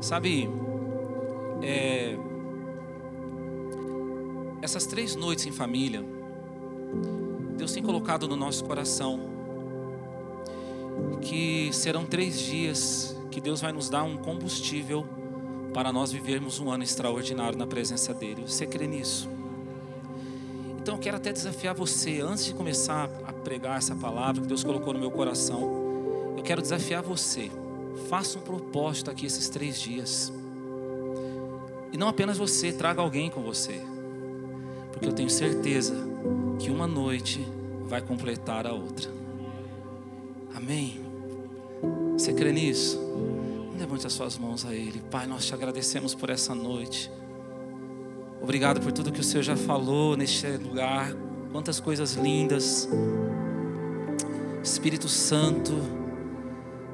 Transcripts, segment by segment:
Sabe, é, essas três noites em família, Deus tem colocado no nosso coração que serão três dias que Deus vai nos dar um combustível para nós vivermos um ano extraordinário na presença dEle. Você crê nisso? Então eu quero até desafiar você, antes de começar a pregar essa palavra que Deus colocou no meu coração, eu quero desafiar você. Faça um propósito aqui esses três dias. E não apenas você, traga alguém com você. Porque eu tenho certeza que uma noite vai completar a outra. Amém? Você crê nisso? Levante as suas mãos a Ele. Pai, nós te agradecemos por essa noite. Obrigado por tudo que o Senhor já falou neste lugar. Quantas coisas lindas. Espírito Santo,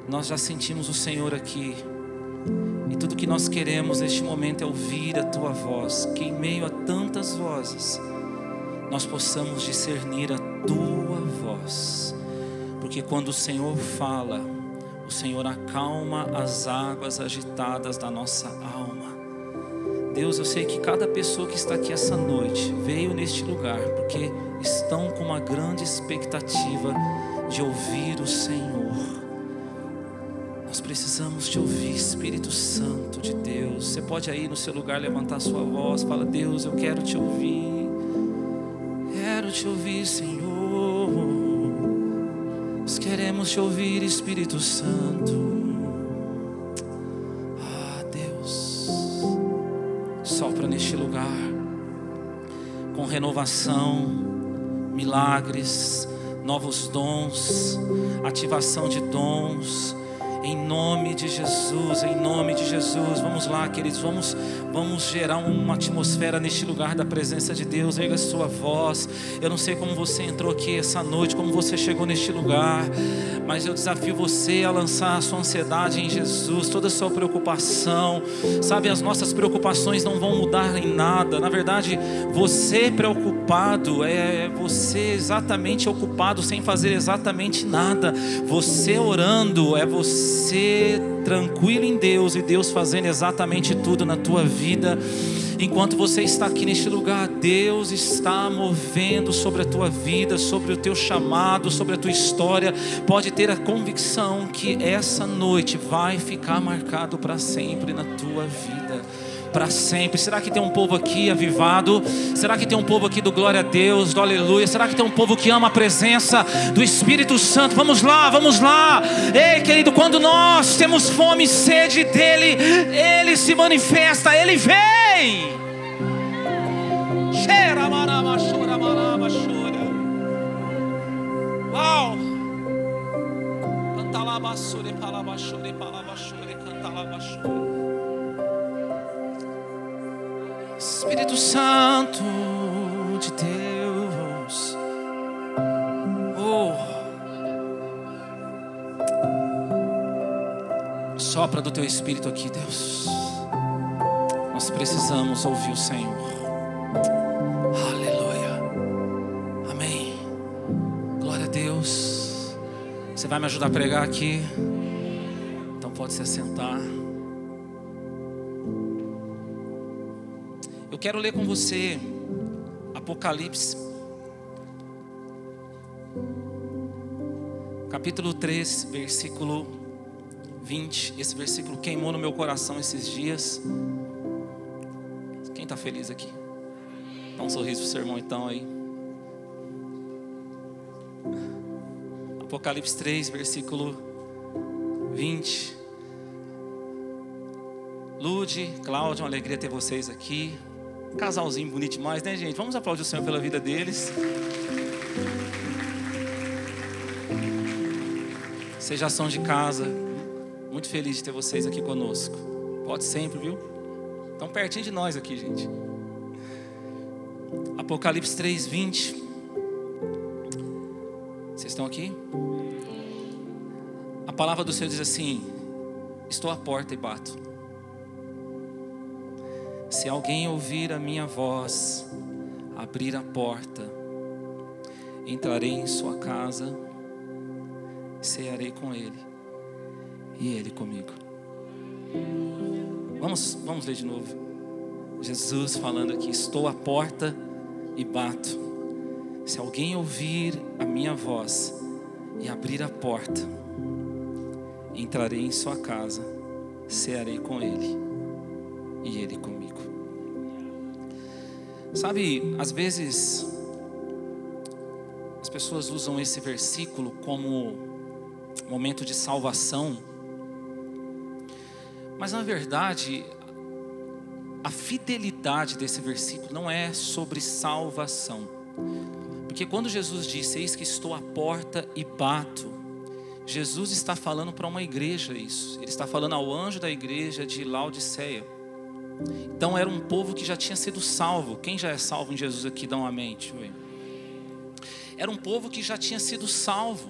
nós já sentimos o Senhor aqui. E tudo que nós queremos neste momento é ouvir a tua voz, que em meio a tantas vozes, nós possamos discernir a tua voz. Porque quando o Senhor fala, o Senhor acalma as águas agitadas da nossa alma. Deus, eu sei que cada pessoa que está aqui essa noite veio neste lugar porque estão com uma grande expectativa de ouvir o Senhor. Nós precisamos te ouvir, Espírito Santo de Deus. Você pode aí no seu lugar levantar sua voz, fala: Deus, eu quero te ouvir. Quero te ouvir, Senhor. Nós queremos te ouvir, Espírito Santo. Ah, Deus, sopra neste lugar com renovação, milagres, novos dons, ativação de dons em nome de Jesus, em nome de Jesus. Vamos lá, queridos, vamos, vamos gerar uma atmosfera neste lugar da presença de Deus. Erga a sua voz. Eu não sei como você entrou aqui essa noite, como você chegou neste lugar, mas eu desafio você a lançar a sua ansiedade em Jesus, toda a sua preocupação. Sabe, as nossas preocupações não vão mudar em nada. Na verdade, você preocupado é você exatamente ocupado sem fazer exatamente nada. Você orando é você você tranquilo em Deus e Deus fazendo exatamente tudo na tua vida. Enquanto você está aqui neste lugar, Deus está movendo sobre a tua vida, sobre o teu chamado, sobre a tua história. Pode ter a convicção que essa noite vai ficar marcado para sempre na tua vida para sempre. Será que tem um povo aqui avivado? Será que tem um povo aqui do glória a Deus, do aleluia? Será que tem um povo que ama a presença do Espírito Santo? Vamos lá, vamos lá. Ei, querido, quando nós temos fome e sede dele, ele se manifesta, ele vem. Uau. Canta lá, basure, palaba, chore, palaba, chore, canta lá, basure. Espírito Santo de Deus. Oh. Sopra do teu espírito aqui, Deus. Nós precisamos ouvir o Senhor. Aleluia. Amém. Glória a Deus. Você vai me ajudar a pregar aqui? Então pode se assentar. Quero ler com você Apocalipse, capítulo 3, versículo 20. Esse versículo queimou no meu coração esses dias. Quem está feliz aqui? Dá um sorriso pro seu irmão então aí. Apocalipse 3, versículo 20. Lude, Cláudio, uma alegria ter vocês aqui. Casalzinho bonito demais, né, gente? Vamos aplaudir o Senhor pela vida deles. Vocês já de casa. Muito feliz de ter vocês aqui conosco. Pode sempre, viu? Estão pertinho de nós aqui, gente. Apocalipse 3, 20. Vocês estão aqui? A palavra do Senhor diz assim: Estou à porta e bato. Se alguém ouvir a minha voz, abrir a porta, entrarei em sua casa, cearei com ele e ele comigo. Vamos, vamos ler de novo. Jesus falando aqui: Estou à porta e bato. Se alguém ouvir a minha voz e abrir a porta, entrarei em sua casa, cearei com ele e ele comigo. Sabe, às vezes as pessoas usam esse versículo como momento de salvação, mas na verdade a fidelidade desse versículo não é sobre salvação. Porque quando Jesus disse: Eis que estou à porta e bato, Jesus está falando para uma igreja isso. Ele está falando ao anjo da igreja de Laodiceia. Então era um povo que já tinha sido salvo. Quem já é salvo em Jesus aqui, dá uma mente. Era um povo que já tinha sido salvo.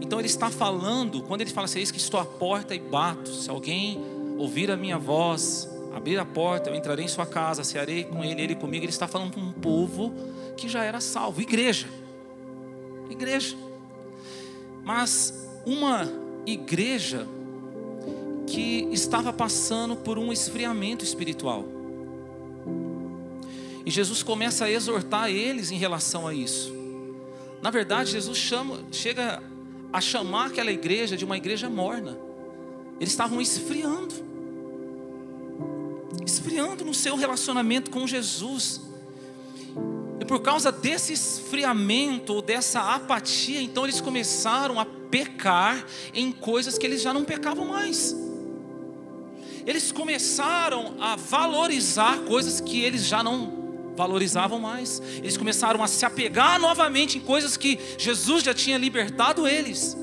Então ele está falando, quando ele fala assim, eis que estou à porta e bato. Se alguém ouvir a minha voz abrir a porta, eu entrarei em sua casa, cearei com ele, ele comigo. Ele está falando com um povo que já era salvo, igreja. Igreja. Mas uma igreja que estava passando por um esfriamento espiritual. E Jesus começa a exortar eles em relação a isso. Na verdade, Jesus chama, chega a chamar aquela igreja de uma igreja morna. Eles estavam esfriando esfriando no seu relacionamento com Jesus. E por causa desse esfriamento, dessa apatia, então eles começaram a pecar em coisas que eles já não pecavam mais. Eles começaram a valorizar coisas que eles já não valorizavam mais. Eles começaram a se apegar novamente em coisas que Jesus já tinha libertado eles.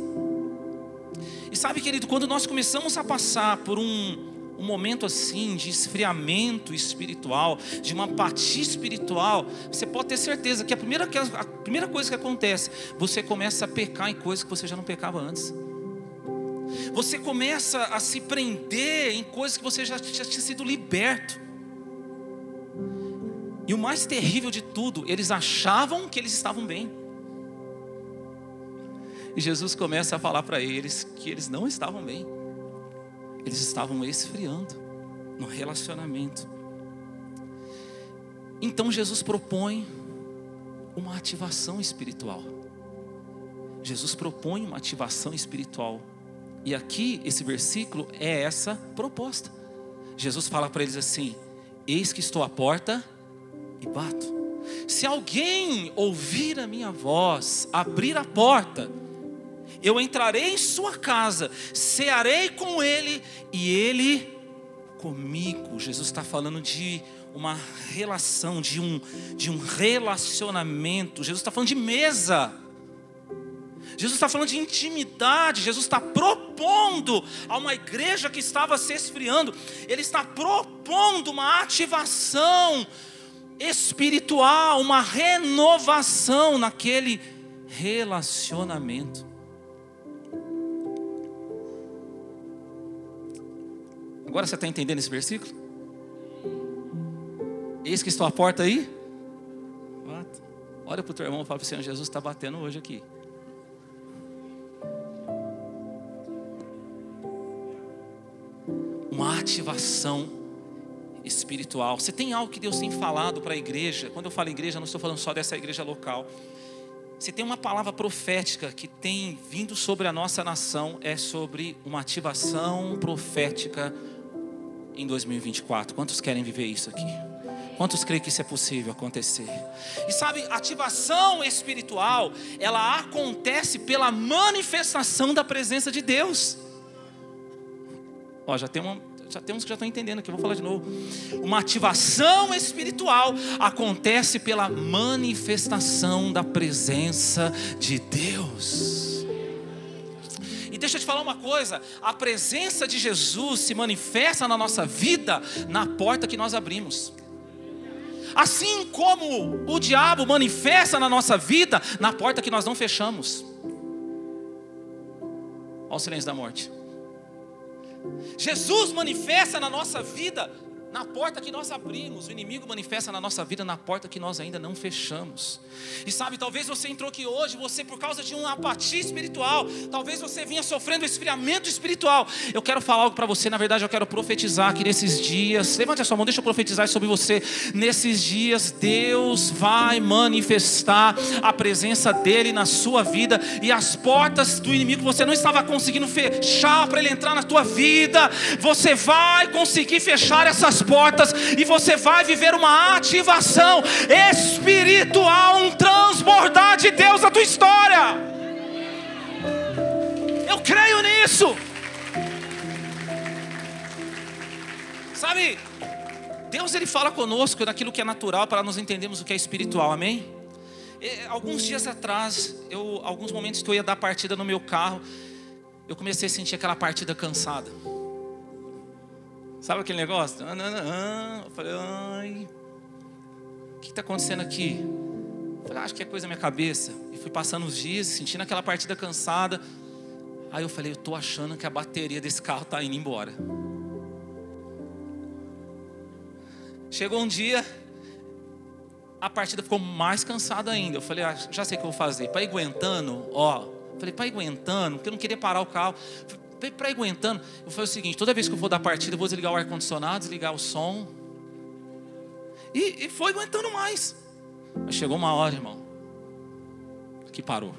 E sabe, querido, quando nós começamos a passar por um um momento assim de esfriamento espiritual, de uma apatia espiritual, você pode ter certeza que a primeira, a primeira coisa que acontece, você começa a pecar em coisas que você já não pecava antes. Você começa a se prender em coisas que você já, já tinha sido liberto. E o mais terrível de tudo, eles achavam que eles estavam bem. E Jesus começa a falar para eles que eles não estavam bem. Eles estavam esfriando no relacionamento. Então Jesus propõe uma ativação espiritual. Jesus propõe uma ativação espiritual. E aqui, esse versículo é essa proposta. Jesus fala para eles assim: Eis que estou à porta e bato. Se alguém ouvir a minha voz, abrir a porta, eu entrarei em sua casa, cearei com ele e ele comigo. Jesus está falando de uma relação, de um, de um relacionamento. Jesus está falando de mesa. Jesus está falando de intimidade, Jesus está propondo a uma igreja que estava se esfriando, Ele está propondo uma ativação espiritual, uma renovação naquele relacionamento. Agora você está entendendo esse versículo? Eis que estou à porta aí. Olha para o teu irmão e fala para o Senhor, Jesus está batendo hoje aqui. Ativação espiritual. Você tem algo que Deus tem falado para a igreja? Quando eu falo igreja, não estou falando só dessa igreja local. Se tem uma palavra profética que tem vindo sobre a nossa nação, é sobre uma ativação profética em 2024. Quantos querem viver isso aqui? Quantos creem que isso é possível acontecer? E sabe, ativação espiritual, ela acontece pela manifestação da presença de Deus. Ó, já tem uma, já tem uns que já estão entendendo aqui, vou falar de novo. Uma ativação espiritual acontece pela manifestação da presença de Deus deixa eu te falar uma coisa: a presença de Jesus se manifesta na nossa vida na porta que nós abrimos. Assim como o diabo manifesta na nossa vida na porta que nós não fechamos. Olha o silêncio da morte. Jesus manifesta na nossa vida Na porta que nós abrimos, o inimigo manifesta na nossa vida na porta que nós ainda não fechamos. E sabe, talvez você entrou aqui hoje, você por causa de uma apatia espiritual, talvez você vinha sofrendo esfriamento espiritual. Eu quero falar algo para você, na verdade eu quero profetizar que nesses dias, levante a sua mão, deixa eu profetizar sobre você. Nesses dias Deus vai manifestar a presença dele na sua vida e as portas do inimigo que você não estava conseguindo fechar para ele entrar na tua vida, você vai conseguir fechar essas portas e você vai viver uma ativação espiritual, um transbordar de Deus na tua história. Eu creio nisso. Sabe, Deus ele fala conosco naquilo que é natural para nós entendermos o que é espiritual, amém? E, alguns dias atrás, eu, alguns momentos que eu ia dar partida no meu carro, eu comecei a sentir aquela partida cansada. Sabe aquele negócio? Eu falei, ai, o que está acontecendo aqui? Eu falei, ah, acho que é coisa da minha cabeça. E fui passando os dias, sentindo aquela partida cansada. Aí eu falei, eu estou achando que a bateria desse carro está indo embora. Chegou um dia, a partida ficou mais cansada ainda. Eu falei, ah, já sei o que eu vou fazer. Para ir aguentando, ó. Falei, para ir aguentando, porque eu não queria parar o carro para aguentando. Eu falei o seguinte: toda vez que eu for dar partida, eu vou desligar o ar-condicionado, desligar o som. E, e foi aguentando mais. Mas chegou uma hora, irmão, que parou.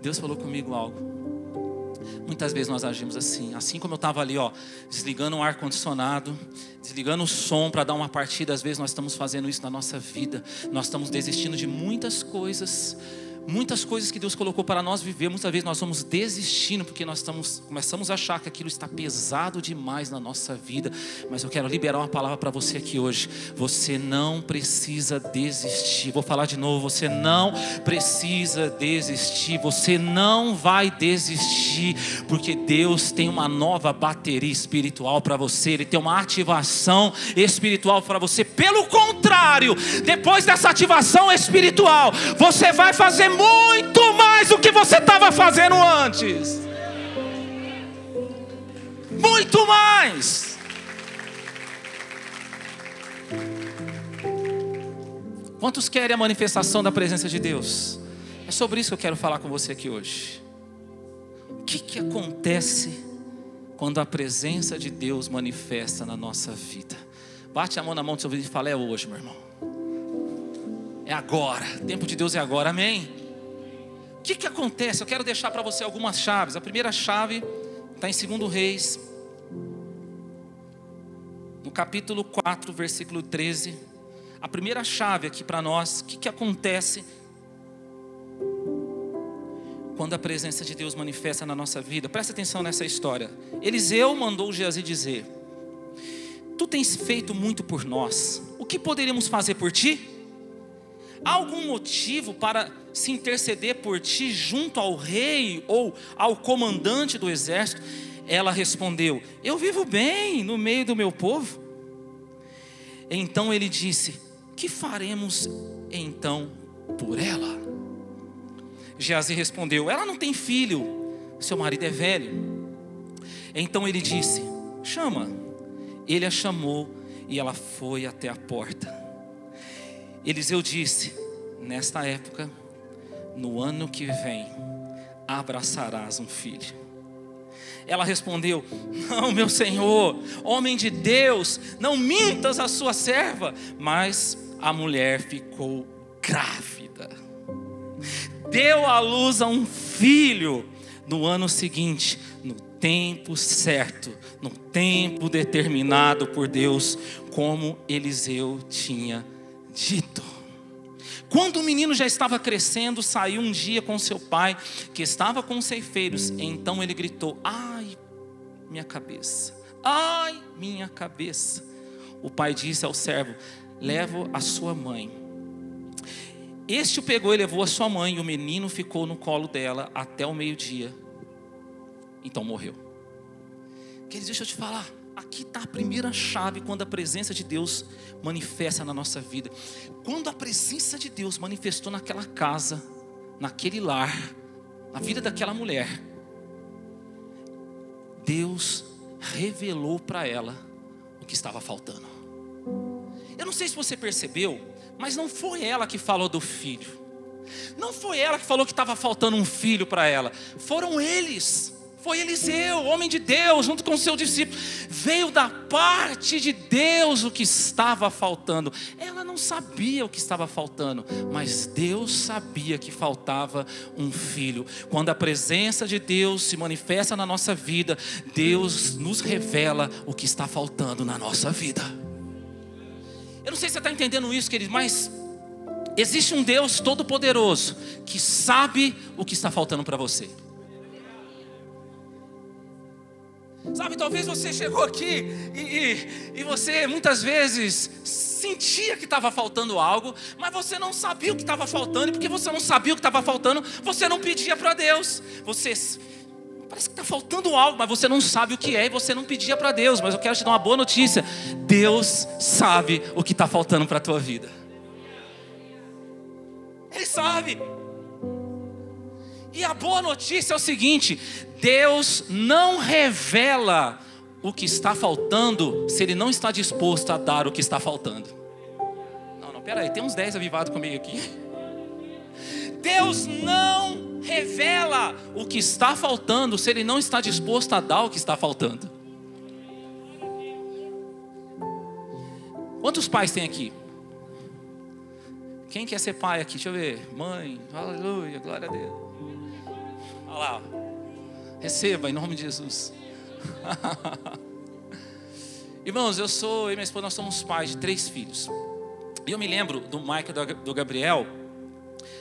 Deus falou comigo algo. Muitas vezes nós agimos assim, assim como eu estava ali, ó, desligando o ar condicionado, desligando o som para dar uma partida. Às vezes nós estamos fazendo isso na nossa vida. Nós estamos desistindo de muitas coisas Muitas coisas que Deus colocou para nós viver, muitas vezes nós vamos desistindo porque nós estamos, começamos a achar que aquilo está pesado demais na nossa vida. Mas eu quero liberar uma palavra para você aqui hoje. Você não precisa desistir. Vou falar de novo. Você não precisa desistir. Você não vai desistir porque Deus tem uma nova bateria espiritual para você. Ele tem uma ativação espiritual para você. Pelo contrário, depois dessa ativação espiritual, você vai fazer muito mais do que você estava fazendo antes. Muito mais. Quantos querem a manifestação da presença de Deus? É sobre isso que eu quero falar com você aqui hoje. O que, que acontece quando a presença de Deus manifesta na nossa vida? Bate a mão na mão do seu ouvido e fala: É hoje, meu irmão. É agora. O tempo de Deus é agora. Amém que, que acontece? Eu quero deixar para você algumas chaves. A primeira chave está em 2 Reis, no capítulo 4, versículo 13. A primeira chave aqui para nós, o que, que acontece quando a presença de Deus manifesta na nossa vida? Presta atenção nessa história. Eliseu mandou Geazi dizer: Tu tens feito muito por nós, o que poderíamos fazer por ti? Há algum motivo para se interceder por ti junto ao rei ou ao comandante do exército? Ela respondeu: Eu vivo bem no meio do meu povo. Então ele disse: Que faremos então por ela? Geazi respondeu: Ela não tem filho, seu marido é velho. Então ele disse: Chama. Ele a chamou e ela foi até a porta. Eliseu disse: Nesta época, no ano que vem, abraçarás um filho. Ela respondeu: Não, meu senhor, homem de Deus, não mintas a sua serva. Mas a mulher ficou grávida, deu à luz a um filho no ano seguinte, no tempo certo, no tempo determinado por Deus, como Eliseu tinha dito. Quando o menino já estava crescendo, saiu um dia com seu pai, que estava com os ceifeiros. Então ele gritou: Ai, minha cabeça, ai, minha cabeça. O pai disse ao servo: Levo a sua mãe. Este o pegou e levou a sua mãe, e o menino ficou no colo dela até o meio-dia. Então morreu. Queridos, deixa eu te falar. Aqui está a primeira chave quando a presença de Deus manifesta na nossa vida. Quando a presença de Deus manifestou naquela casa, naquele lar, na vida daquela mulher, Deus revelou para ela o que estava faltando. Eu não sei se você percebeu, mas não foi ela que falou do filho. Não foi ela que falou que estava faltando um filho para ela. Foram eles. Foi Eliseu, homem de Deus, junto com seu discípulo. Veio da parte de Deus o que estava faltando. Ela não sabia o que estava faltando, mas Deus sabia que faltava um filho. Quando a presença de Deus se manifesta na nossa vida, Deus nos revela o que está faltando na nossa vida. Eu não sei se você está entendendo isso, querido, mas existe um Deus todo-poderoso que sabe o que está faltando para você. Sabe, talvez você chegou aqui e, e, e você muitas vezes sentia que estava faltando algo, mas você não sabia o que estava faltando, e porque você não sabia o que estava faltando, você não pedia para Deus. Você parece que está faltando algo, mas você não sabe o que é e você não pedia para Deus. Mas eu quero te dar uma boa notícia: Deus sabe o que está faltando para a tua vida. Ele sabe. E a boa notícia é o seguinte: Deus não revela o que está faltando se Ele não está disposto a dar o que está faltando. Não, não, pera aí, tem uns 10 avivados comigo aqui. Deus não revela o que está faltando se Ele não está disposto a dar o que está faltando. Quantos pais tem aqui? Quem quer ser pai aqui? Deixa eu ver. Mãe, aleluia, glória a Deus. Lá. Receba em nome de Jesus. Irmãos, eu sou, e minha esposa, nós somos pais de três filhos. E eu me lembro do Michael e do Gabriel,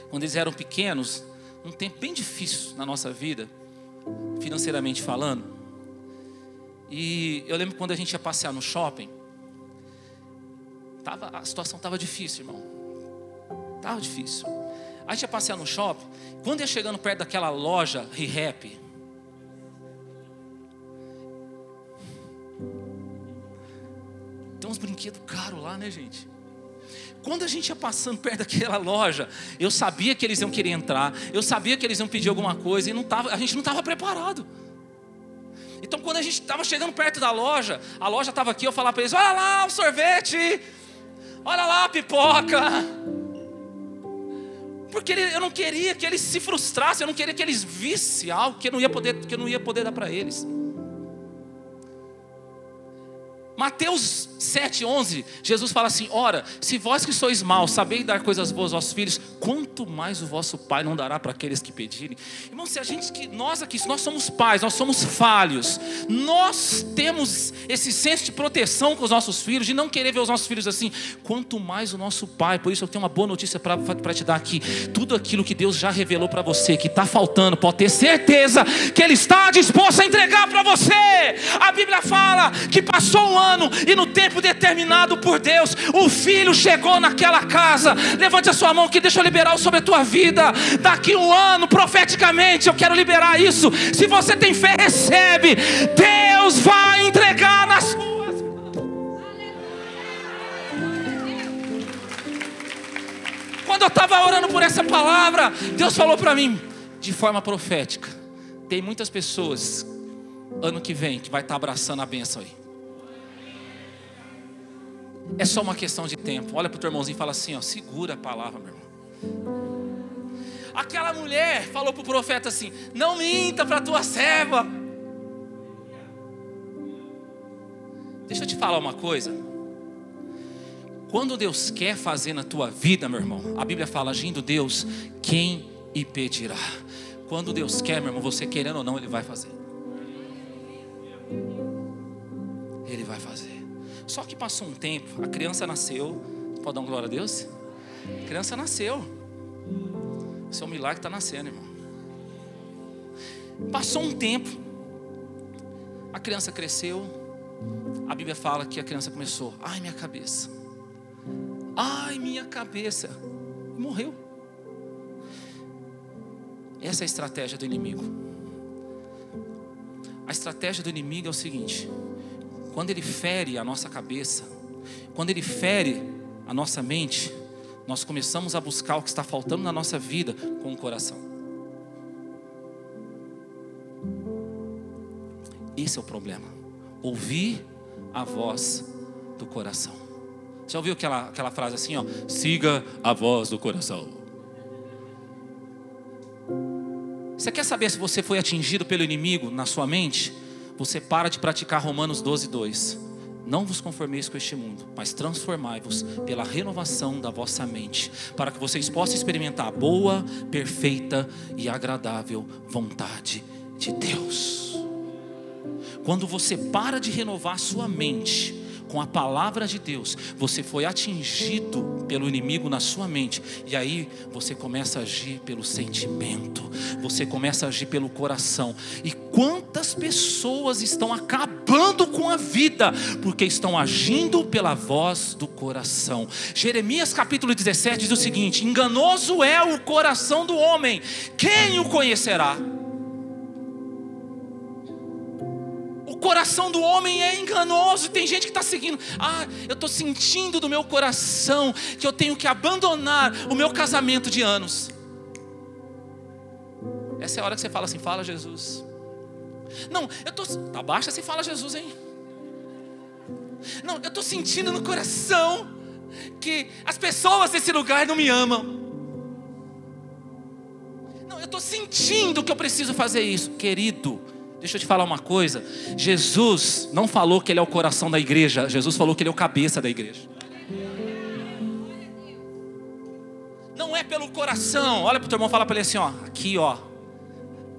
quando eles eram pequenos, um tempo bem difícil na nossa vida, financeiramente falando. E eu lembro quando a gente ia passear no shopping, tava, a situação estava difícil, irmão. Estava difícil. A gente ia passear no shopping. Quando ia chegando perto daquela loja ReHap, tem uns brinquedos caros lá, né, gente? Quando a gente ia passando perto daquela loja, eu sabia que eles iam querer entrar, eu sabia que eles iam pedir alguma coisa e não tava, a gente não estava preparado. Então, quando a gente estava chegando perto da loja, a loja estava aqui, eu falava para eles: Olha lá o sorvete, olha lá a pipoca. Porque eu não queria que eles se frustrassem, eu não queria que eles vissem algo que eu não ia poder, que eu não ia poder dar para eles. Mateus 7,11, Jesus fala assim: Ora, se vós que sois maus sabeis dar coisas boas aos filhos, quanto mais o vosso Pai não dará para aqueles que pedirem. Irmão, se a gente que nós aqui, se nós somos pais, nós somos falhos, nós temos esse senso de proteção com os nossos filhos, de não querer ver os nossos filhos assim, quanto mais o nosso Pai. Por isso eu tenho uma boa notícia para te dar aqui: tudo aquilo que Deus já revelou para você, que está faltando, pode ter certeza que Ele está disposto a entregar para você. A Bíblia que passou um ano ano e no tempo determinado por Deus, o filho chegou naquela casa. Levante a sua mão que deixa eu liberar sobre a tua vida. Daqui um ano, profeticamente, eu quero liberar isso. Se você tem fé, recebe. Deus vai entregar nas suas Quando eu estava orando por essa palavra, Deus falou para mim de forma profética. Tem muitas pessoas ano que vem que vai estar tá abraçando a bênção aí. É só uma questão de tempo. Olha para o teu irmãozinho e fala assim: ó, segura a palavra, meu irmão. Aquela mulher falou para o profeta assim: não minta para a tua serva. Deixa eu te falar uma coisa. Quando Deus quer fazer na tua vida, meu irmão, a Bíblia fala: agindo Deus, quem impedirá? Quando Deus quer, meu irmão, você querendo ou não, Ele vai fazer. Ele vai fazer. Só que passou um tempo, a criança nasceu. Pode dar uma glória a Deus? A criança nasceu. Esse é um milagre está nascendo, irmão. Passou um tempo, a criança cresceu. A Bíblia fala que a criança começou, ai minha cabeça, ai minha cabeça, morreu. Essa é a estratégia do inimigo. A estratégia do inimigo é o seguinte: quando ele fere a nossa cabeça, quando ele fere a nossa mente, nós começamos a buscar o que está faltando na nossa vida com o coração. Esse é o problema. ouvir a voz do coração. Já ouviu aquela, aquela frase assim, ó? Siga a voz do coração. Você quer saber se você foi atingido pelo inimigo na sua mente? Você para de praticar Romanos 12, 2. Não vos conformeis com este mundo, mas transformai-vos pela renovação da vossa mente, para que vocês possam experimentar a boa, perfeita e agradável vontade de Deus. Quando você para de renovar sua mente, com a palavra de Deus, você foi atingido pelo inimigo na sua mente, e aí você começa a agir pelo sentimento, você começa a agir pelo coração. E quantas pessoas estão acabando com a vida porque estão agindo pela voz do coração? Jeremias capítulo 17 diz o seguinte: Enganoso é o coração do homem, quem o conhecerá? Coração do homem é enganoso. Tem gente que está seguindo. Ah, eu estou sentindo do meu coração que eu tenho que abandonar o meu casamento de anos. Essa é a hora que você fala assim: fala Jesus. Não, eu estou. Tá baixa se fala Jesus, hein? Não, eu estou sentindo no coração que as pessoas desse lugar não me amam. Não, eu estou sentindo que eu preciso fazer isso, querido. Deixa eu te falar uma coisa. Jesus não falou que ele é o coração da igreja. Jesus falou que ele é o cabeça da igreja. Não é pelo coração. Olha para o teu irmão, fala para ele assim, ó, aqui, ó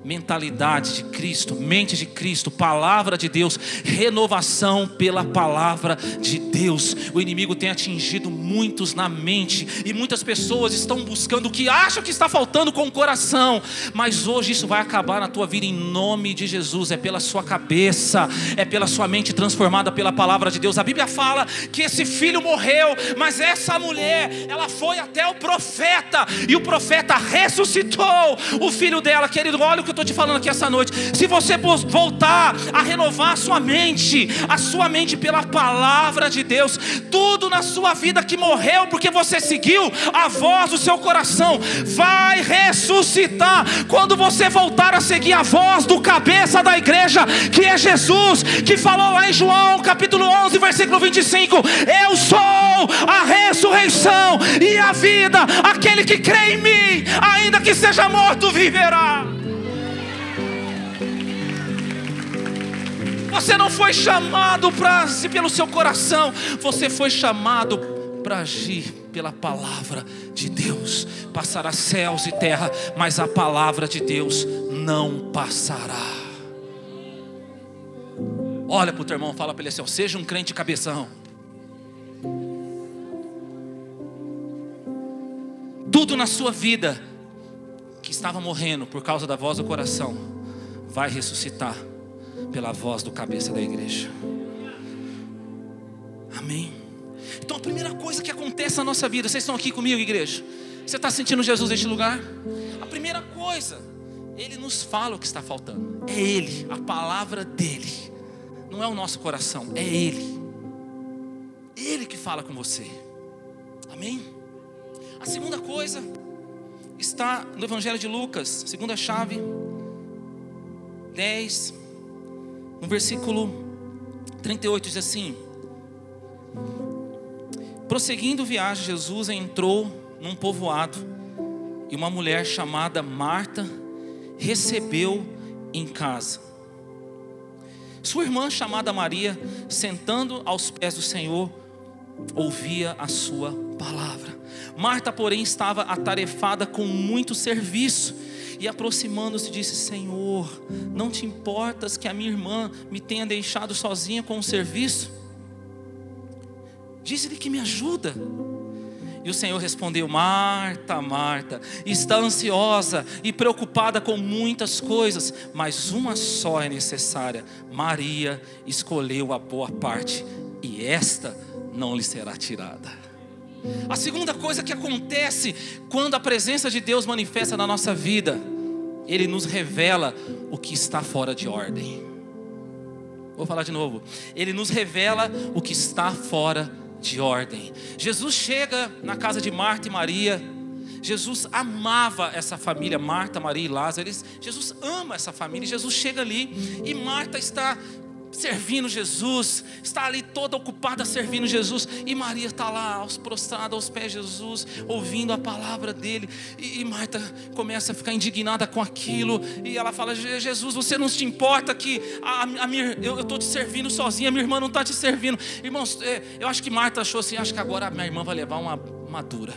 mentalidade de Cristo, mente de Cristo, palavra de Deus, renovação pela palavra de Deus. O inimigo tem atingido muitos na mente e muitas pessoas estão buscando o que acham que está faltando com o coração, mas hoje isso vai acabar na tua vida em nome de Jesus. É pela sua cabeça, é pela sua mente transformada pela palavra de Deus. A Bíblia fala que esse filho morreu, mas essa mulher, ela foi até o profeta e o profeta ressuscitou o filho dela, querido. Olha o que estou te falando aqui essa noite. Se você voltar a renovar a sua mente, a sua mente pela palavra de Deus, tudo na sua vida que morreu porque você seguiu a voz do seu coração, vai ressuscitar quando você voltar a seguir a voz do cabeça da igreja, que é Jesus, que falou lá em João capítulo 11, versículo 25: Eu sou a ressurreição e a vida, aquele que crê em mim, ainda que seja morto, viverá. Você não foi chamado para pelo seu coração, você foi chamado para agir pela palavra de Deus. Passará céus e terra, mas a palavra de Deus não passará. Olha para o teu irmão, fala para ele assim: seja um crente cabeção. Tudo na sua vida que estava morrendo por causa da voz do coração vai ressuscitar pela voz do cabeça da igreja. Amém. Então a primeira coisa que acontece na nossa vida, vocês estão aqui comigo, igreja? Você está sentindo Jesus neste lugar? A primeira coisa, Ele nos fala o que está faltando. É Ele, a palavra dEle. Não é o nosso coração, é Ele. Ele que fala com você. Amém? A segunda coisa está no Evangelho de Lucas, segunda chave, 10, no versículo 38 diz assim: Prosseguindo viagem, Jesus entrou num povoado e uma mulher chamada Marta recebeu em casa. Sua irmã, chamada Maria, sentando aos pés do Senhor, ouvia a sua palavra. Marta, porém, estava atarefada com muito serviço e aproximando-se disse: Senhor, não te importas que a minha irmã me tenha deixado sozinha com o serviço? Diz-lhe que me ajuda. E o Senhor respondeu: Marta, Marta, está ansiosa e preocupada com muitas coisas, mas uma só é necessária. Maria escolheu a boa parte, e esta não lhe será tirada. A segunda coisa que acontece quando a presença de Deus manifesta na nossa vida, Ele nos revela o que está fora de ordem. Vou falar de novo. Ele nos revela o que está fora de ordem. Jesus chega na casa de Marta e Maria. Jesus amava essa família, Marta, Maria e Lázaro. Jesus ama essa família. Jesus chega ali e Marta está servindo Jesus, está ali toda ocupada servindo Jesus, e Maria está lá, aos prostrada aos pés de Jesus, ouvindo a palavra dele, e, e Marta começa a ficar indignada com aquilo, e ela fala: Jesus, você não se importa que a, a minha, eu estou te servindo sozinha, minha irmã não está te servindo, irmãos, é, eu acho que Marta achou assim: acho que agora a minha irmã vai levar uma, uma dura.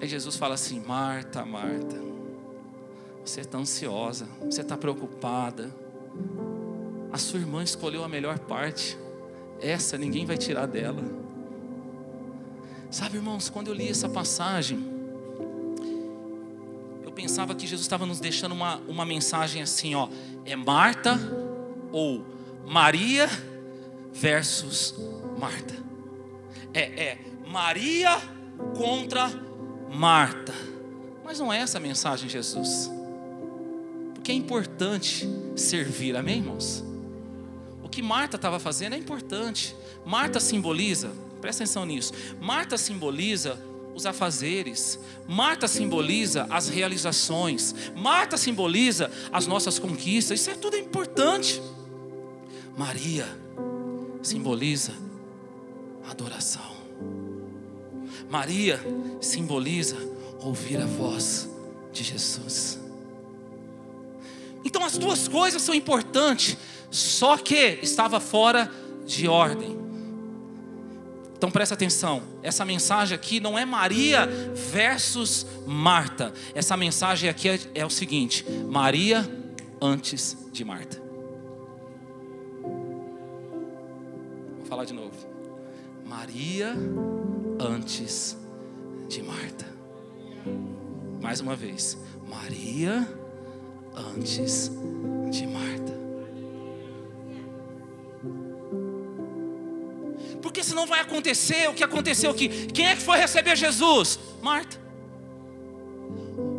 Aí Jesus fala assim: Marta, Marta, você está ansiosa, você está preocupada. A sua irmã escolheu a melhor parte. Essa ninguém vai tirar dela. Sabe, irmãos, quando eu li essa passagem, eu pensava que Jesus estava nos deixando uma, uma mensagem assim: ó, é Marta ou Maria versus Marta. É, é Maria contra Marta. Mas não é essa a mensagem, Jesus que é importante servir, amém, irmãos? O que Marta estava fazendo é importante. Marta simboliza, presta atenção nisso. Marta simboliza os afazeres. Marta simboliza as realizações. Marta simboliza as nossas conquistas. Isso é tudo importante. Maria simboliza adoração. Maria simboliza ouvir a voz de Jesus. Então as duas coisas são importantes, só que estava fora de ordem. Então presta atenção, essa mensagem aqui não é Maria versus Marta. Essa mensagem aqui é, é o seguinte: Maria antes de Marta. Vou falar de novo. Maria antes de Marta. Mais uma vez. Maria antes de Marta. Porque senão vai acontecer o que aconteceu aqui. Quem é que foi receber Jesus? Marta.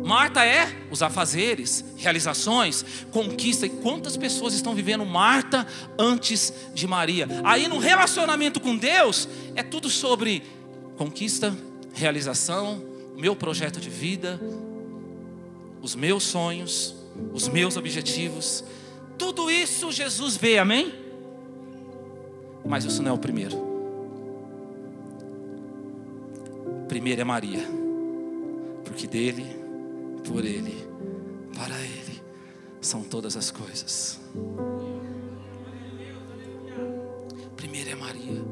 Marta é os afazeres, realizações, conquista. E quantas pessoas estão vivendo Marta antes de Maria? Aí no relacionamento com Deus é tudo sobre conquista, realização, meu projeto de vida, os meus sonhos, os meus objetivos. Tudo isso Jesus vê, amém? Mas isso não é o primeiro. Primeiro é Maria, porque dele, por ele, para ele são todas as coisas. Primeiro é Maria.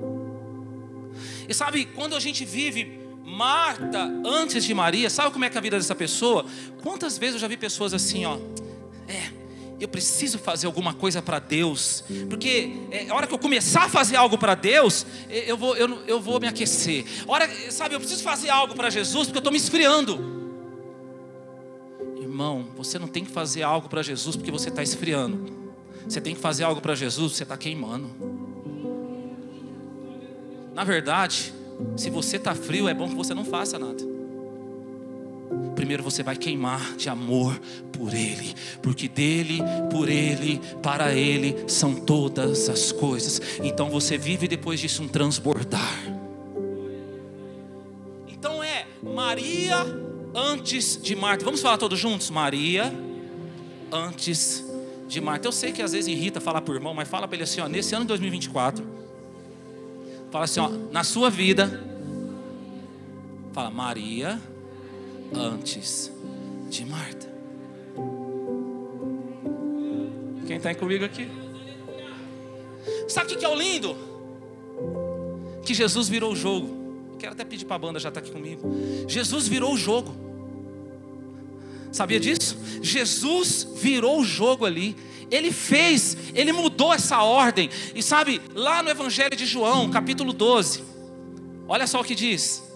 E sabe, quando a gente vive Marta antes de Maria, sabe como é que é a vida dessa pessoa? Quantas vezes eu já vi pessoas assim, ó, eu preciso fazer alguma coisa para Deus, porque é, a hora que eu começar a fazer algo para Deus, eu vou, eu, eu vou me aquecer. Hora, sabe, eu preciso fazer algo para Jesus, porque eu estou me esfriando. Irmão, você não tem que fazer algo para Jesus porque você está esfriando. Você tem que fazer algo para Jesus, você está queimando. Na verdade, se você está frio, é bom que você não faça nada. Primeiro você vai queimar de amor por Ele, porque dele, por Ele, para Ele são todas as coisas. Então você vive depois disso um transbordar. Então é Maria antes de Marta. Vamos falar todos juntos? Maria antes de Marta. Eu sei que às vezes irrita falar por irmão, mas fala para ele assim: ó, nesse ano de 2024 Fala assim, ó, na sua vida. Fala Maria antes de Marta. Quem está comigo aqui? Sabe o que é o lindo? Que Jesus virou o jogo. Quero até pedir para a banda já estar tá aqui comigo. Jesus virou o jogo. Sabia disso? Jesus virou o jogo ali. Ele fez, ele mudou essa ordem. E sabe, lá no Evangelho de João, capítulo 12, olha só o que diz.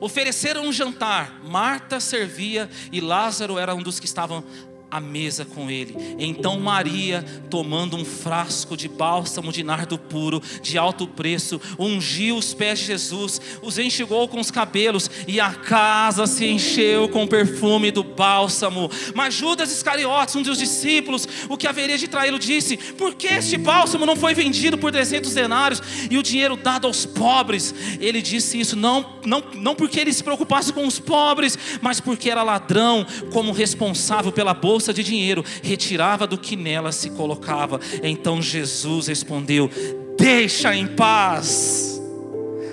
Ofereceram um jantar, Marta servia e Lázaro era um dos que estavam à mesa com ele. Então Maria, tomando um frasco de bálsamo de nardo puro, de alto preço, ungiu os pés de Jesus, os enxugou com os cabelos, e a casa se encheu com o perfume do bálsamo. Mas Judas Iscariotes, um dos discípulos, o que haveria de traí-lo, disse: Por que este bálsamo não foi vendido por 300 denários e o dinheiro dado aos pobres? Ele disse isso não, não, não porque ele se preocupasse com os pobres, mas porque era ladrão, como responsável pela bolsa bolsa de dinheiro, retirava do que nela se colocava. Então Jesus respondeu: Deixa em paz.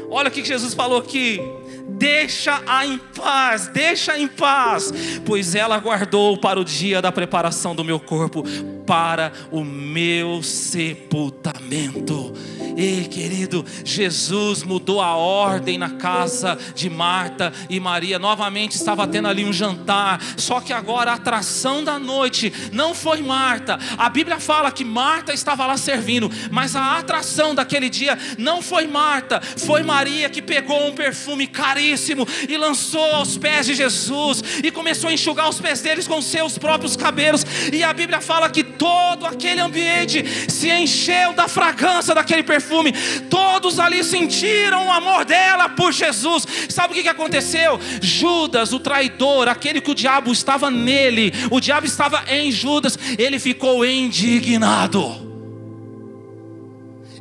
Olha o que Jesus falou aqui. Deixa-a em paz, deixa em paz, pois ela guardou para o dia da preparação do meu corpo, para o meu sepultamento. Ei, querido, Jesus mudou a ordem na casa de Marta e Maria. Novamente estava tendo ali um jantar, só que agora a atração da noite não foi Marta. A Bíblia fala que Marta estava lá servindo, mas a atração daquele dia não foi Marta, foi Maria que pegou um perfume caríssimo e lançou aos pés de Jesus e começou a enxugar os pés deles com seus próprios cabelos. E a Bíblia fala que todo aquele ambiente se encheu da fragrância daquele perfume perfume. Todos ali sentiram o amor dela por Jesus. Sabe o que aconteceu? Judas, o traidor, aquele que o diabo estava nele, o diabo estava em Judas, ele ficou indignado.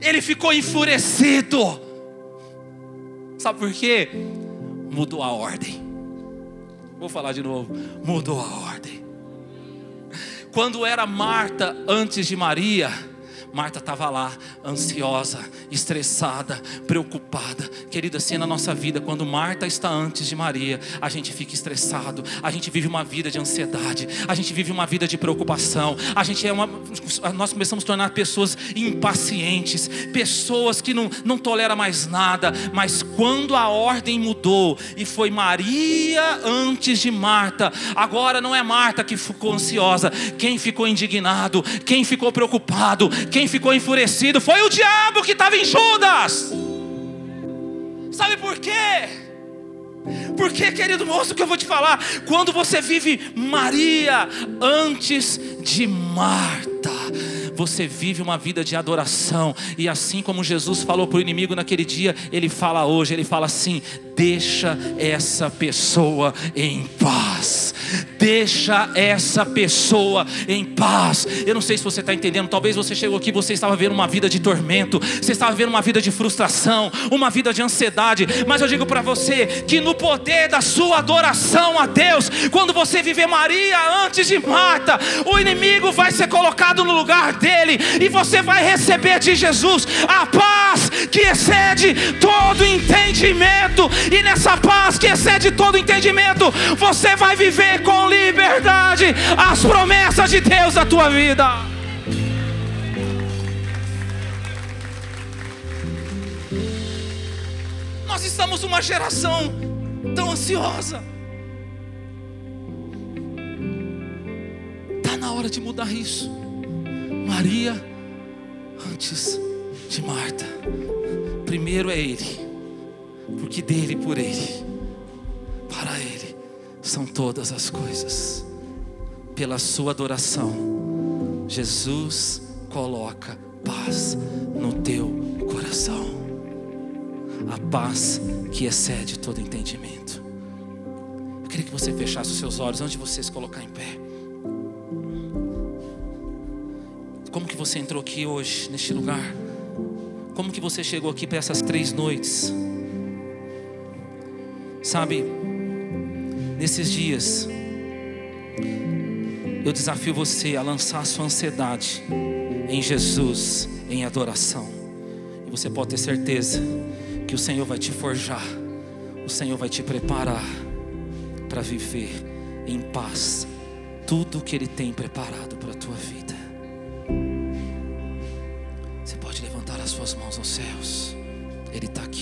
Ele ficou enfurecido. Sabe por quê? Mudou a ordem. Vou falar de novo. Mudou a ordem. Quando era Marta antes de Maria, Marta estava lá, ansiosa, estressada, preocupada. Querida, assim é na nossa vida, quando Marta está antes de Maria, a gente fica estressado, a gente vive uma vida de ansiedade, a gente vive uma vida de preocupação, a gente é uma. Nós começamos a tornar pessoas impacientes, pessoas que não, não toleram mais nada, mas quando a ordem mudou e foi Maria antes de Marta, agora não é Marta que ficou ansiosa, quem ficou indignado, quem ficou preocupado, quem quem ficou enfurecido foi o diabo que estava em Judas. Sabe por quê? Porque, querido moço, que eu vou te falar, quando você vive Maria antes de Marta, você vive uma vida de adoração, e assim como Jesus falou para o inimigo naquele dia, ele fala hoje, ele fala assim: deixa essa pessoa em paz. Deixa essa pessoa em paz. Eu não sei se você está entendendo. Talvez você chegou aqui, você estava vivendo uma vida de tormento, você estava vivendo uma vida de frustração, uma vida de ansiedade. Mas eu digo para você que no poder da sua adoração a Deus, quando você viver Maria antes de Marta, o inimigo vai ser colocado no lugar dele e você vai receber de Jesus a paz que excede todo entendimento e nessa paz que excede todo entendimento, você vai viver com liberdade as promessas de Deus na tua vida. Nós estamos numa geração tão ansiosa. Está na hora de mudar isso. Maria, antes de Marta, primeiro é Ele porque dele, por ele, para ele são todas as coisas. Pela sua adoração, Jesus coloca paz no teu coração. A paz que excede todo entendimento. Eu queria que você fechasse os seus olhos antes de você se colocar em pé. Como que você entrou aqui hoje, neste lugar? Como que você chegou aqui para essas três noites? Sabe, nesses dias, eu desafio você a lançar sua ansiedade em Jesus, em adoração. E você pode ter certeza que o Senhor vai te forjar, o Senhor vai te preparar para viver em paz tudo que Ele tem preparado para a tua vida. Céus, Ele está aqui.